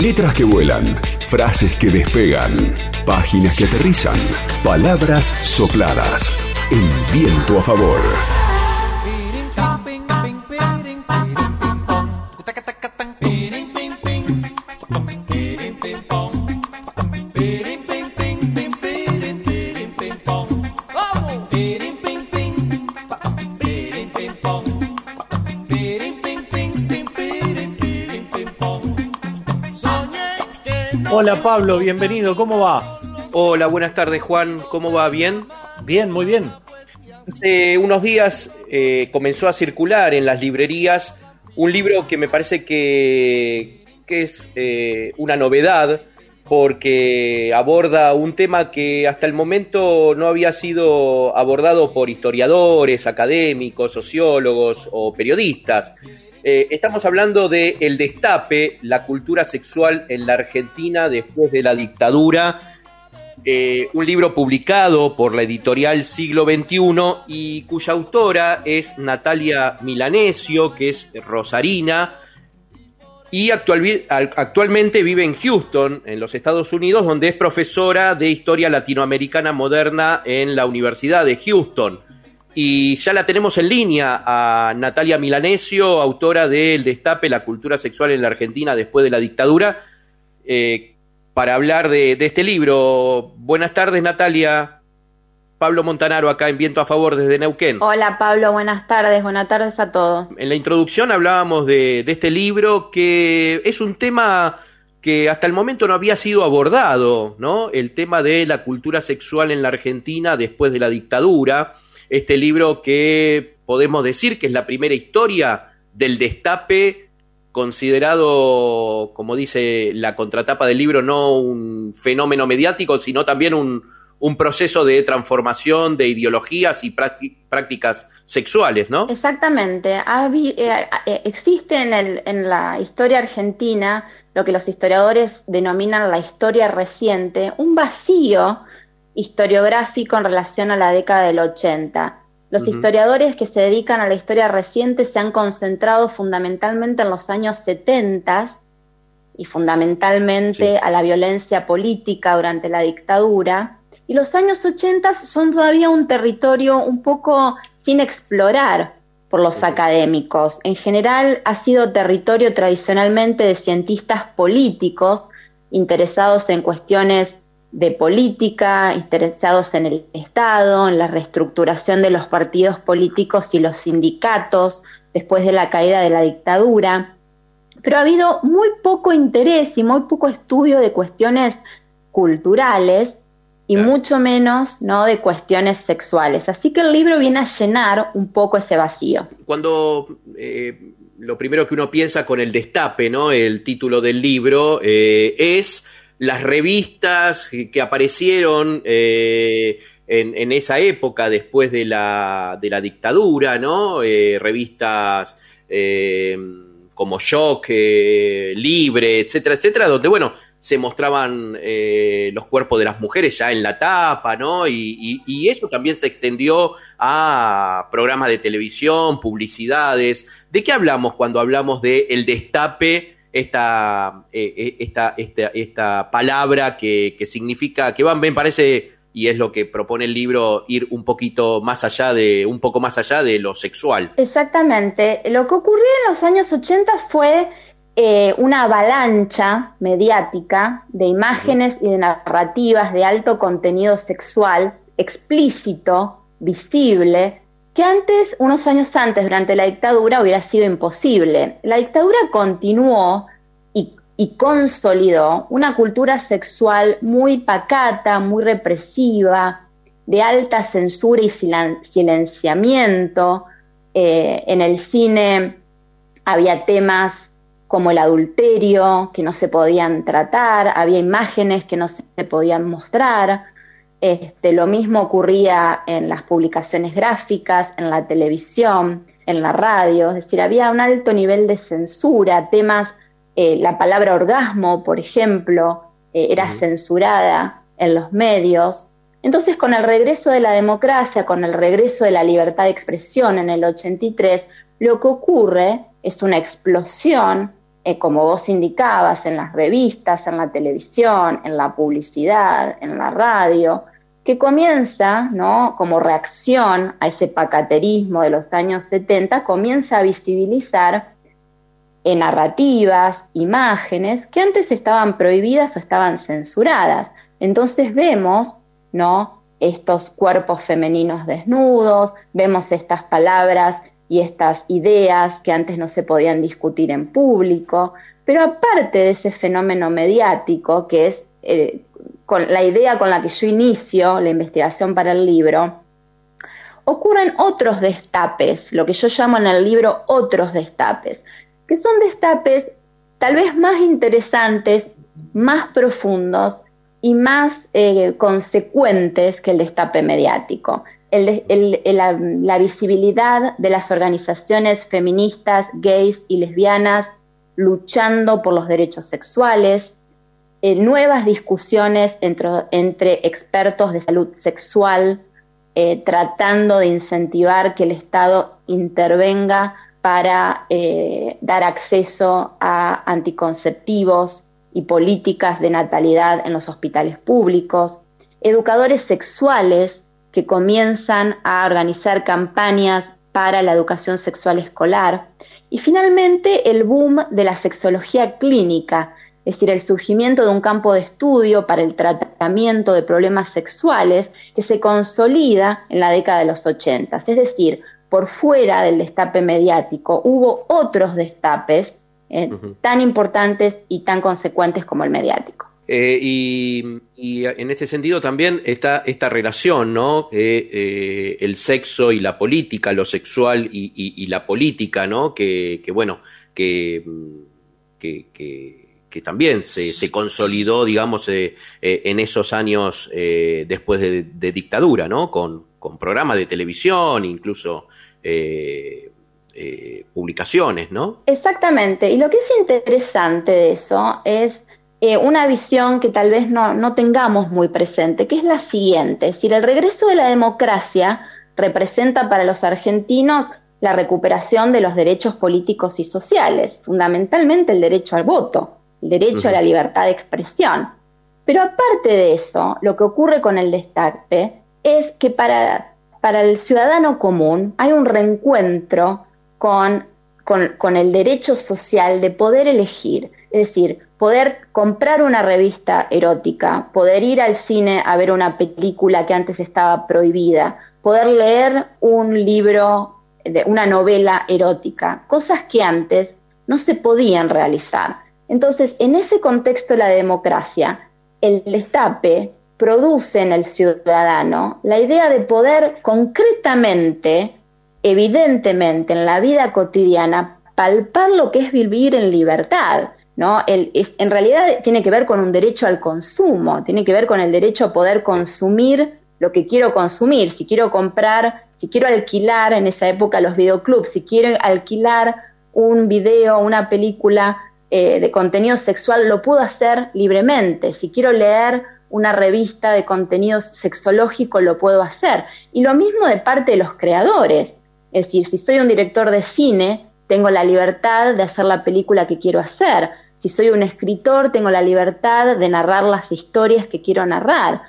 Letras que vuelan, frases que despegan, páginas que aterrizan, palabras sopladas. El viento a favor. Hola Pablo, bienvenido, ¿cómo va? Hola, buenas tardes Juan, ¿cómo va? ¿Bien? Bien, muy bien. Hace unos días eh, comenzó a circular en las librerías un libro que me parece que, que es eh, una novedad porque aborda un tema que hasta el momento no había sido abordado por historiadores, académicos, sociólogos o periodistas. Eh, estamos hablando de El Destape, la cultura sexual en la Argentina después de la dictadura. Eh, un libro publicado por la editorial Siglo XXI y cuya autora es Natalia Milanesio, que es rosarina, y actualmente vive en Houston, en los Estados Unidos, donde es profesora de Historia Latinoamericana Moderna en la Universidad de Houston. Y ya la tenemos en línea a Natalia Milanesio, autora de El Destape, la cultura sexual en la Argentina después de la dictadura, eh, para hablar de, este libro. Buenas tardes, Natalia. Pablo Montanaro acá en Viento a Favor desde Neuquén. Hola Pablo, buenas tardes, buenas tardes a todos. En la introducción hablábamos de, de este libro que es un tema que hasta el momento no había sido abordado, ¿no? El tema de la cultura sexual en la Argentina después de la dictadura este libro que podemos decir que es la primera historia del destape considerado, como dice la contratapa del libro, no un fenómeno mediático, sino también un, proceso de transformación de ideologías y prácticas sexuales, ¿no? Exactamente. Eh, eh, existe en, el, en la historia argentina lo que los historiadores denominan la historia reciente, un vacío historiográfico en relación a la década del 80. Los historiadores que se dedican a la historia reciente se han concentrado fundamentalmente en los años 70 y fundamentalmente a la violencia política durante la dictadura. Y los años 80 son todavía un territorio un poco sin explorar por los académicos. En general ha sido territorio tradicionalmente de cientistas políticos interesados en cuestiones de política, interesados en el Estado, en la reestructuración de los partidos políticos y los sindicatos después de la caída de la dictadura. Pero ha habido muy poco interés y muy poco estudio de cuestiones culturales y mucho menos ¿no? de cuestiones sexuales. Así que el libro viene a llenar un poco ese vacío. Cuando eh, lo primero que uno piensa con el destape, ¿no? el título del libro, eh, es las revistas que aparecieron eh, en, esa época después de la, de la dictadura, ¿no? Eh, revistas eh, como Shock, Libre, etcétera, etcétera, donde, bueno, se mostraban los cuerpos de las mujeres ya en la tapa, ¿no? Y, y, eso también se extendió a programas de televisión, publicidades. ¿De qué hablamos cuando hablamos de el destape? Esta, eh, eh, esta, esta, esta, palabra que, que, significa, que va, me parece, y es lo que propone el libro, ir un poquito más allá de, un poco más allá de lo sexual. Exactamente. Lo que ocurrió en los años 80 fue eh, una avalancha mediática de imágenes y de narrativas de alto contenido sexual, explícito, visible, que antes, unos años antes, durante la dictadura, hubiera sido imposible. La dictadura continuó y, consolidó una cultura sexual muy pacata, muy represiva, de alta censura y silenciamiento. Eh, en el cine había temas como el adulterio que no se podían tratar, había imágenes que no se podían mostrar, este, lo mismo ocurría en las publicaciones gráficas, en la televisión, en la radio, es decir, había un alto nivel de censura, temas, eh, la palabra orgasmo, por ejemplo, eh, era censurada en los medios. Entonces, con el regreso de la democracia, con el regreso de la libertad de expresión en el 83, lo que ocurre es una explosión eh, como vos indicabas, en las revistas, en la televisión, en la publicidad, en la radio, que comienza, ¿no? como reacción a ese pacaterismo de los años 70, comienza a visibilizar en narrativas, imágenes que antes estaban prohibidas o estaban censuradas. Entonces vemos, ¿no? estos cuerpos femeninos desnudos, vemos estas palabras y estas ideas que antes no se podían discutir en público, pero aparte de ese fenómeno mediático, que es eh, con la idea con la que yo inicio la investigación para el libro, ocurren otros destapes, lo que yo llamo en el libro otros destapes, que son destapes tal vez más interesantes, más profundos y más eh, consecuentes que el destape mediático. la, visibilidad de las organizaciones feministas, gays y lesbianas luchando por los derechos sexuales, eh, nuevas discusiones entre, expertos de salud sexual, eh, tratando de incentivar que el Estado intervenga para dar acceso a anticonceptivos, y políticas de natalidad en los hospitales públicos, educadores sexuales que comienzan a organizar campañas para la educación sexual escolar. Y finalmente el boom de la sexología clínica, es decir, el surgimiento de un campo de estudio para el tratamiento de problemas sexuales que se consolida en la década de los 80. Es decir, por fuera del destape mediático hubo otros destapes eh, tan importantes y tan consecuentes como el mediático. Eh, y, en ese sentido también está esta relación, ¿no? Eh, el sexo y la política, lo sexual y, la política, ¿no? Que, bueno, que, que, también se, consolidó, digamos, en esos años después de, dictadura, ¿no? Con, con programas de televisión, incluso eh, publicaciones, ¿no? Exactamente. Y lo que es interesante de eso es eh, una visión que tal vez no, tengamos muy presente, que es la siguiente. Es decir, el regreso de la democracia representa para los argentinos la recuperación de los derechos políticos y sociales, fundamentalmente el derecho al voto, el derecho a la libertad de expresión. Pero aparte de eso, lo que ocurre con el destape es que para, para el ciudadano común hay un reencuentro con, con, el derecho social de poder elegir, es decir, poder comprar una revista erótica, poder ir al cine a ver una película que antes estaba prohibida, poder leer un libro, de una novela erótica, cosas que antes no se podían realizar. Entonces, en ese contexto de la democracia, el destape produce en el ciudadano la idea de poder concretamente evidentemente en la vida cotidiana palpar lo que es vivir en libertad. ¿no? en realidad tiene que ver con un derecho al consumo, tiene que ver con el derecho a poder consumir lo que quiero consumir, si quiero comprar, si quiero alquilar en esa época los videoclubs, si quiero alquilar un video, una película eh, de contenido sexual, lo puedo hacer libremente, si quiero leer una revista de contenido sexológico, lo puedo hacer. Y lo mismo de parte de los creadores. Es decir, si soy un director de cine, tengo la libertad de hacer la película que quiero hacer. Si soy un escritor, tengo la libertad de narrar las historias que quiero narrar.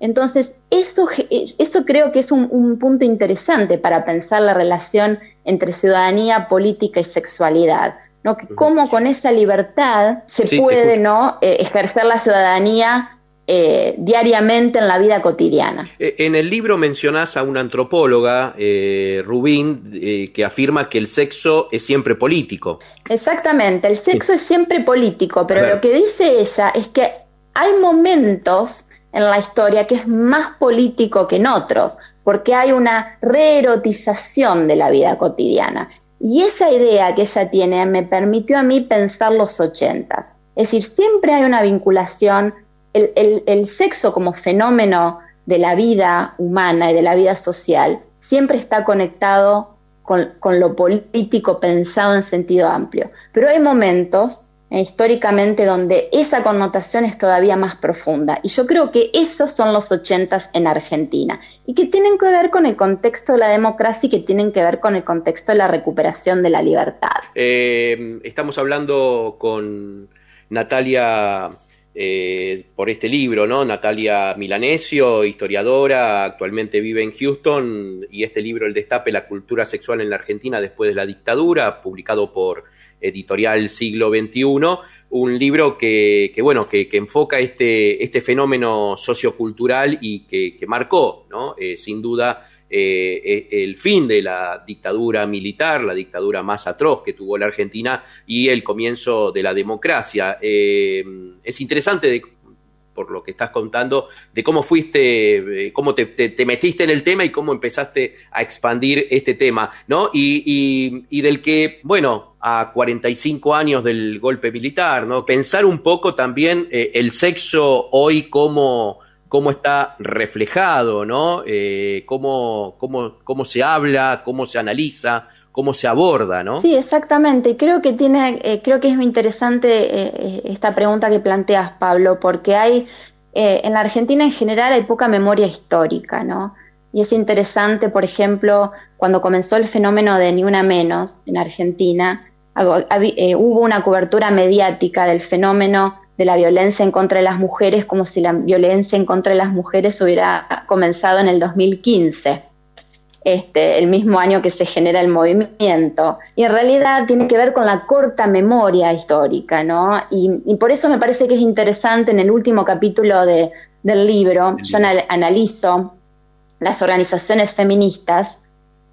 Entonces, eso, eso creo que es un, punto interesante para pensar la relación entre ciudadanía, política y sexualidad. ¿No? cómo con esa libertad se puede ¿no? Eh, ejercer la ciudadanía eh, diariamente en la vida cotidiana. Eh, en el libro mencionás a una antropóloga, eh, Rubín, que afirma que el sexo es siempre político. Exactamente, el sexo es siempre político, pero lo que dice ella es que hay momentos en la historia que es más político que en otros, porque hay una reerotización de la vida cotidiana. Y esa idea que ella tiene me permitió a mí pensar los ochentas. Es decir, siempre hay una vinculación el, sexo como fenómeno de la vida humana y de la vida social siempre está conectado con, lo político pensado en sentido amplio. Pero hay momentos históricamente donde esa connotación es todavía más profunda. Y yo creo que esos son los ochentas en Argentina y que tienen que ver con el contexto de la democracia y que tienen que ver con el contexto de la recuperación de la libertad. Eh, estamos hablando con Natalia eh, por este libro, ¿no? Natalia Milanesio, historiadora, actualmente vive en Houston, y este libro, El Destape, la cultura sexual en la Argentina después de la dictadura, publicado por editorial Siglo XXI, un libro que, bueno, que, enfoca este, este fenómeno sociocultural y que, marcó, ¿no? Eh, sin duda, eh, eh, el fin de la dictadura militar, la dictadura más atroz que tuvo la Argentina y el comienzo de la democracia. es interesante por lo que estás contando, de cómo fuiste, cómo te, metiste en el tema y cómo empezaste a expandir este tema, ¿no? Y, del que, bueno, a 45 años del golpe militar, ¿no? Pensar un poco también eh, el sexo hoy cómo, cómo está reflejado, ¿no? Eh, cómo, cómo, cómo se habla, cómo se analiza, cómo se aborda, ¿no? Sí, exactamente. Creo que tiene, eh, creo que es muy interesante esta pregunta que planteas, Pablo, porque hay en la Argentina en general hay poca memoria histórica, ¿no? Y es interesante, por ejemplo, cuando comenzó el fenómeno de Ni Una Menos en Argentina, eh, hubo una cobertura mediática del fenómeno de la violencia en contra de las mujeres como si la violencia en contra de las mujeres hubiera comenzado en el 2015, este, el mismo año que se genera el movimiento. Y en realidad tiene que ver con la corta memoria histórica, ¿no? Y, por eso me parece que es interesante en el último capítulo de, del libro, yo analizo las organizaciones feministas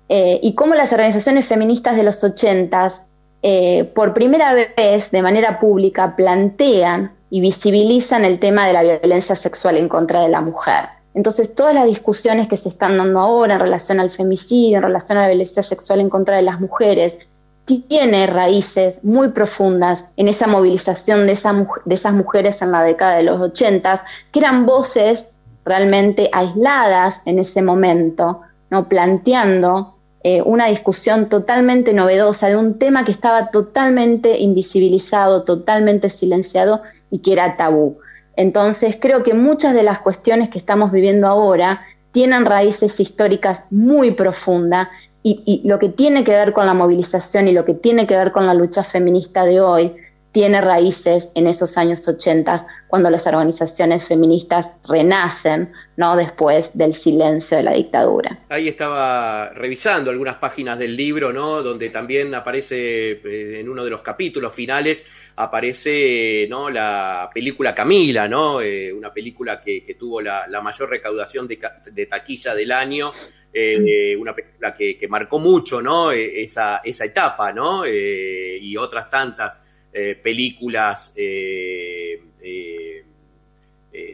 eh, y cómo las organizaciones feministas de los ochentas eh, por primera vez de manera pública plantean y visibilizan el tema de la violencia sexual en contra de la mujer. Entonces, todas las discusiones que se están dando ahora en relación al femicidio, en relación a la violencia sexual en contra de las mujeres, tiene raíces muy profundas en esa movilización de, de esas mujeres en la década de los ochentas, que eran voces realmente aisladas en ese momento, ¿no? planteando eh, una discusión totalmente novedosa de un tema que estaba totalmente invisibilizado, totalmente silenciado y que era tabú. Entonces creo que muchas de las cuestiones que estamos viviendo ahora tienen raíces históricas muy profundas y, y, lo que tiene que ver con la movilización y lo que tiene que ver con la lucha feminista de hoy tiene raíces en esos años 80, cuando las organizaciones feministas renacen, ¿no? Después del silencio de la dictadura. Ahí estaba revisando algunas páginas del libro, ¿no? Donde también aparece eh, en uno de los capítulos finales aparece, ¿no? La película Camila, ¿no? Eh, una película que, tuvo la, mayor recaudación de, taquilla del año. Eh, una película que, marcó mucho, ¿no? esa, esa etapa, ¿no? y otras tantas eh, películas, eh, eh,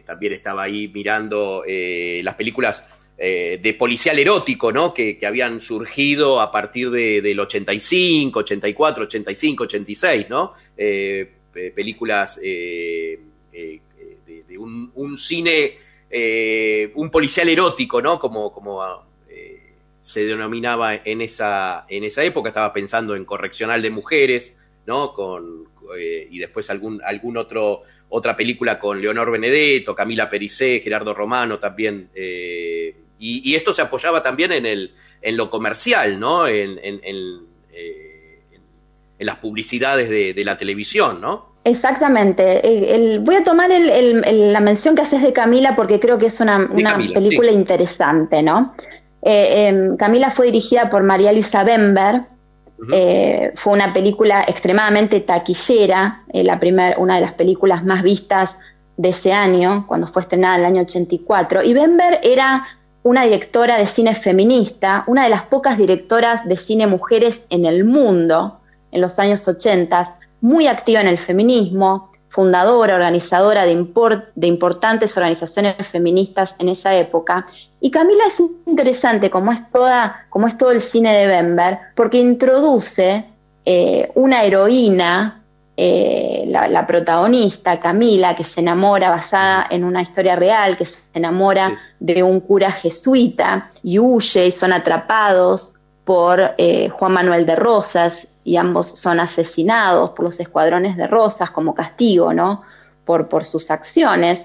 también estaba ahí mirando las películas de policial erótico, ¿no? Que, habían surgido a partir de, del 85, 84, 85, 86, ¿no? películas de, un, cine, un policial erótico, ¿no? Como, como se denominaba en esa, en esa época, estaba pensando en Correccional de Mujeres, ¿no? Con, eh, y después algún, algún otro, otra película con Leonor Benedetto, Camila Pericé, Gerardo Romano también. Eh, y, esto se apoyaba también en, el, en lo comercial, ¿no? En, en, en, eh, las publicidades de, la televisión, ¿no? Exactamente. voy a tomar la mención que haces de Camila porque creo que es una, una película interesante, ¿no? Em, Camila fue dirigida por María Luisa Bember, eh, fue una película extremadamente taquillera, eh, la primer, una de las películas más vistas de ese año, cuando fue estrenada en el año 84. Y Bember era una directora de cine feminista, una de las pocas directoras de cine mujeres en el mundo en los años 80, muy activa en el feminismo, fundadora, organizadora de, de, importantes organizaciones feministas en esa época. Y Camila es interesante, como es, toda, como es todo el cine de Bember, porque introduce eh, una heroína, eh, la, protagonista, Camila, que se enamora basada en una historia real, que se enamora de un cura jesuita y huye y son atrapados por eh, Juan Manuel de Rosas, y ambos son asesinados por los escuadrones de Rosas como castigo, ¿no? Por, por sus acciones.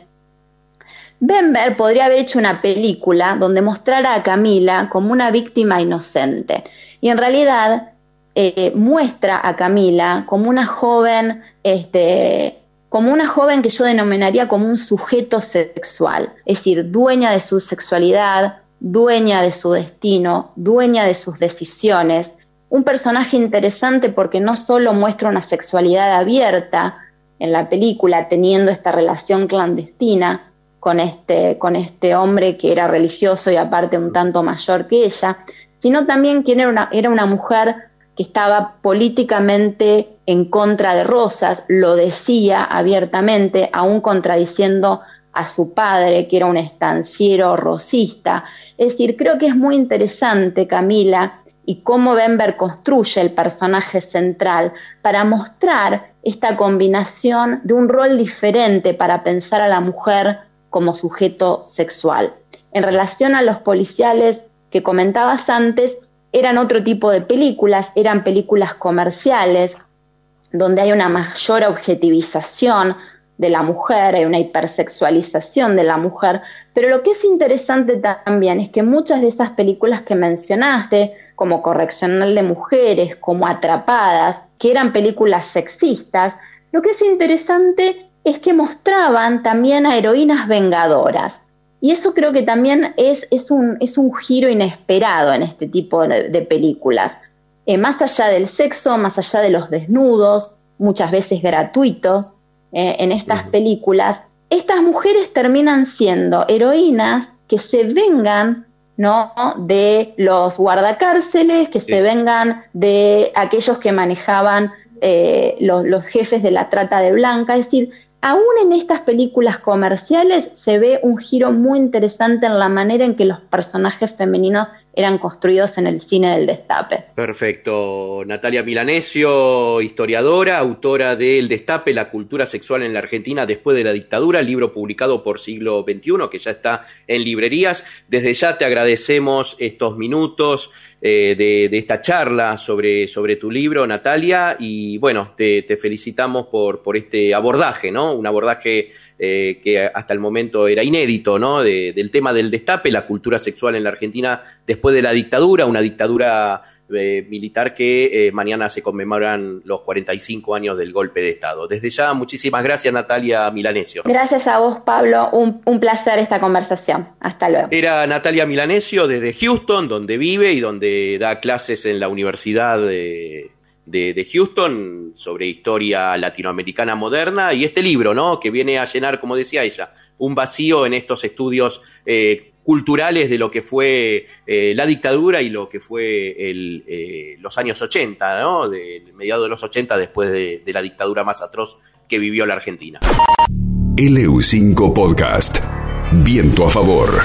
Bember podría haber hecho una película donde mostrara a Camila como una víctima inocente y en realidad eh, muestra a Camila como una joven, este, como una joven que yo denominaría como un sujeto sexual, es decir, dueña de su sexualidad, dueña de su destino, dueña de sus decisiones. Un personaje interesante porque no solo muestra una sexualidad abierta en la película, teniendo esta relación clandestina con este, con este hombre que era religioso y aparte un tanto mayor que ella, sino también que era una, era una mujer que estaba políticamente en contra de Rosas, lo decía abiertamente, aún contradiciendo a su padre, que era un estanciero rosista. Es decir, creo que es muy interesante, Camila, y cómo Bember construye el personaje central para mostrar esta combinación de un rol diferente para pensar a la mujer como sujeto sexual. En relación a los policiales que comentabas antes, eran otro tipo de películas, eran películas comerciales, donde hay una mayor objetivización de la mujer, hay una hipersexualización de la mujer, pero lo que es interesante también es que muchas de esas películas que mencionaste, como Correccional de Mujeres, como Atrapadas, que eran películas sexistas, lo que es interesante es que mostraban también a heroínas vengadoras. Y eso creo que también es, es, un, es un giro inesperado en este tipo de, películas. Eh, más allá del sexo, más allá de los desnudos, muchas veces gratuitos, eh, en estas películas, estas mujeres terminan siendo heroínas que se vengan ¿no? de los guardacárceles, que se vengan de aquellos que manejaban eh, los, los, jefes de la trata de blanca, es decir, aún en estas películas comerciales se ve un giro muy interesante en la manera en que los personajes femeninos eran construidos en el cine del Destape. Perfecto. Natalia Milanesio, historiadora, autora de El Destape, la cultura sexual en la Argentina después de la dictadura, libro publicado por siglo XXI, que ya está en librerías. Desde ya te agradecemos estos minutos eh, de, esta charla sobre, sobre tu libro, Natalia, y bueno, te, felicitamos por, por este abordaje, ¿no? Un abordaje eh, que hasta el momento era inédito, ¿no? del tema del destape, la cultura sexual en la Argentina después de la dictadura, una dictadura eh, militar que eh, mañana se conmemoran los 45 años del golpe de Estado. Desde ya, muchísimas gracias, Natalia Milanesio. Gracias a vos, Pablo. Un, un placer esta conversación. Hasta luego. Era Natalia Milanesio desde Houston, donde vive y donde da clases en la Universidad de Houston sobre historia latinoamericana moderna y este libro, ¿no? Que viene a llenar, como decía ella, un vacío en estos estudios eh, culturales de lo que fue eh, la dictadura y lo que fue eh, los años 80, ¿no? De mediados de los 80 después de, de la dictadura más atroz que vivió la Argentina. LU5 Podcast. Viento a favor.